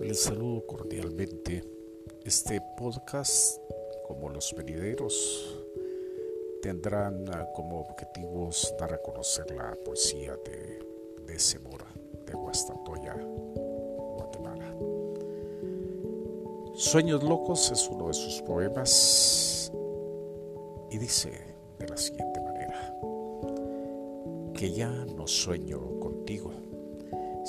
Les saludo cordialmente. Este podcast, como los venideros, tendrán ah, como objetivos dar a conocer la poesía de, de de Guastatoya, Guatemala. Sueños Locos es uno de sus poemas y dice de la siguiente manera, que ya no sueño contigo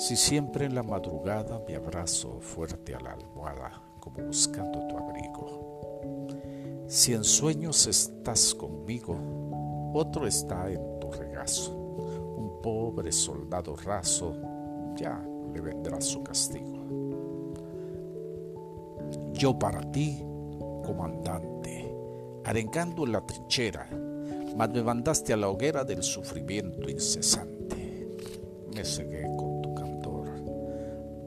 si siempre en la madrugada me abrazo fuerte a la almohada como buscando tu abrigo. Si en sueños estás conmigo, otro está en tu regazo. Un pobre soldado raso, ya le vendrá su castigo. Yo para ti, comandante, arengando en la trinchera, mas me mandaste a la hoguera del sufrimiento incesante. Me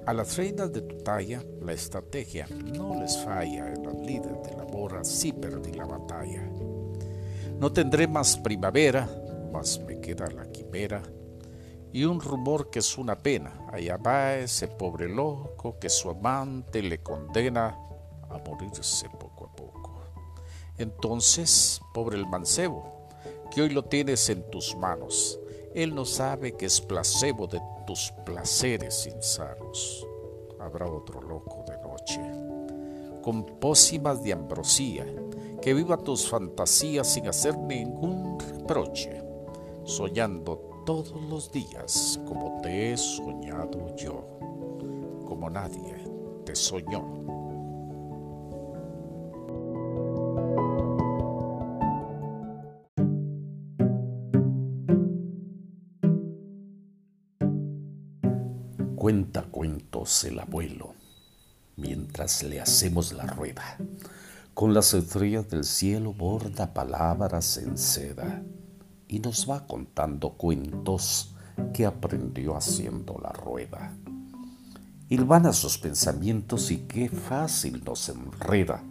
a las reinas de tu talla, la estrategia no les falla. En las líderes de la borra sí perdí la batalla. No tendré más primavera, mas me queda la quimera. Y un rumor que es una pena. Allá va ese pobre loco que su amante le condena a morirse poco a poco. Entonces, pobre el mancebo, que hoy lo tienes en tus manos, él no sabe que es placebo de tus placeres insanos. Habrá otro loco de noche, con pócimas de ambrosía, que viva tus fantasías sin hacer ningún reproche, soñando todos los días como te he soñado yo, como nadie te soñó. Cuenta cuentos el abuelo mientras le hacemos la rueda. Con las estrellas del cielo borda palabras en seda y nos va contando cuentos que aprendió haciendo la rueda. Ilvana sus pensamientos y qué fácil nos enreda.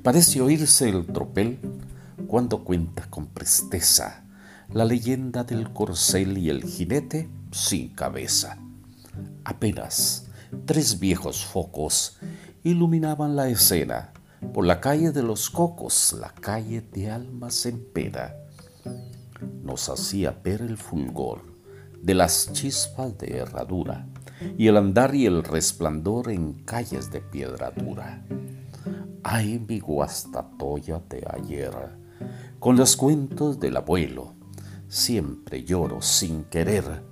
Parece oírse el tropel cuando cuenta con presteza la leyenda del corcel y el jinete sin cabeza Apenas tres viejos focos iluminaban la escena por la calle de los cocos, la calle de almas en pena. Nos hacía ver el fulgor de las chispas de herradura y el andar y el resplandor en calles de piedra dura. Ay, mi guastatoya de ayer, con los cuentos del abuelo, siempre lloro sin querer,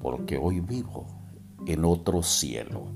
porque hoy vivo en otro cielo.